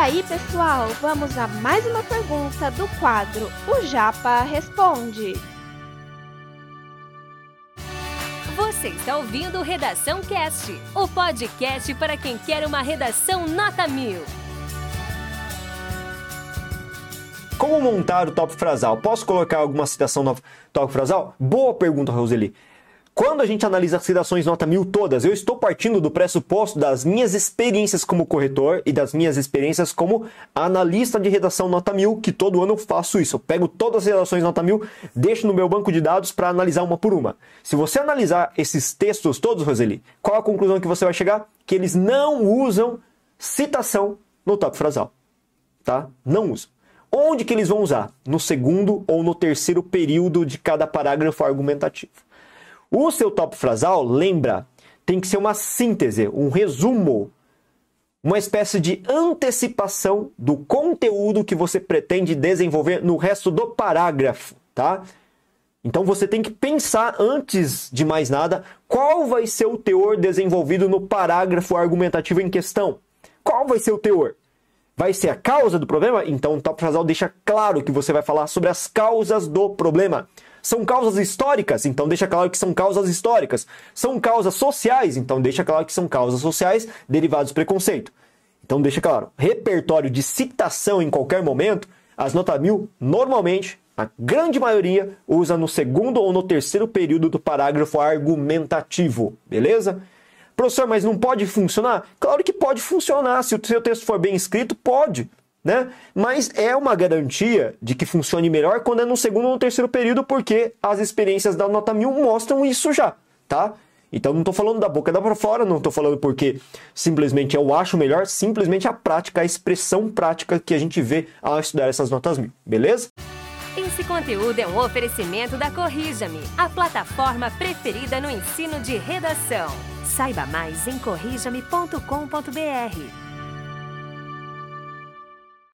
aí, pessoal, vamos a mais uma pergunta do quadro O Japa Responde. Você está ouvindo Redação Cast, o podcast para quem quer uma redação nota mil. Como montar o top frasal? Posso colocar alguma citação no top frasal? Boa pergunta, Roseli. Quando a gente analisa as redações nota mil todas, eu estou partindo do pressuposto das minhas experiências como corretor e das minhas experiências como analista de redação nota mil, que todo ano eu faço isso. Eu pego todas as redações nota mil, deixo no meu banco de dados para analisar uma por uma. Se você analisar esses textos todos, Roseli, qual a conclusão que você vai chegar? Que eles não usam citação no top frasal. Tá? Não usam. Onde que eles vão usar? No segundo ou no terceiro período de cada parágrafo argumentativo. O seu top frasal, lembra, tem que ser uma síntese, um resumo, uma espécie de antecipação do conteúdo que você pretende desenvolver no resto do parágrafo, tá? Então você tem que pensar antes de mais nada qual vai ser o teor desenvolvido no parágrafo argumentativo em questão. Qual vai ser o teor? Vai ser a causa do problema? Então o top frasal deixa claro que você vai falar sobre as causas do problema. São causas históricas, então deixa claro que são causas históricas. São causas sociais, então deixa claro que são causas sociais derivadas do preconceito. Então deixa claro, repertório de citação em qualquer momento, as notas mil normalmente, a grande maioria, usa no segundo ou no terceiro período do parágrafo argumentativo, beleza? Professor, mas não pode funcionar? Claro que pode funcionar. Se o seu texto for bem escrito, pode né? Mas é uma garantia de que funcione melhor quando é no segundo ou no terceiro período, porque as experiências da nota mil mostram isso já, tá? Então não estou falando da boca da para fora, não estou falando porque simplesmente eu acho melhor, simplesmente a prática, a expressão prática que a gente vê ao estudar essas notas mil, beleza? Esse conteúdo é um oferecimento da Corrija-me, a plataforma preferida no ensino de redação. Saiba mais em corrijame.com.br.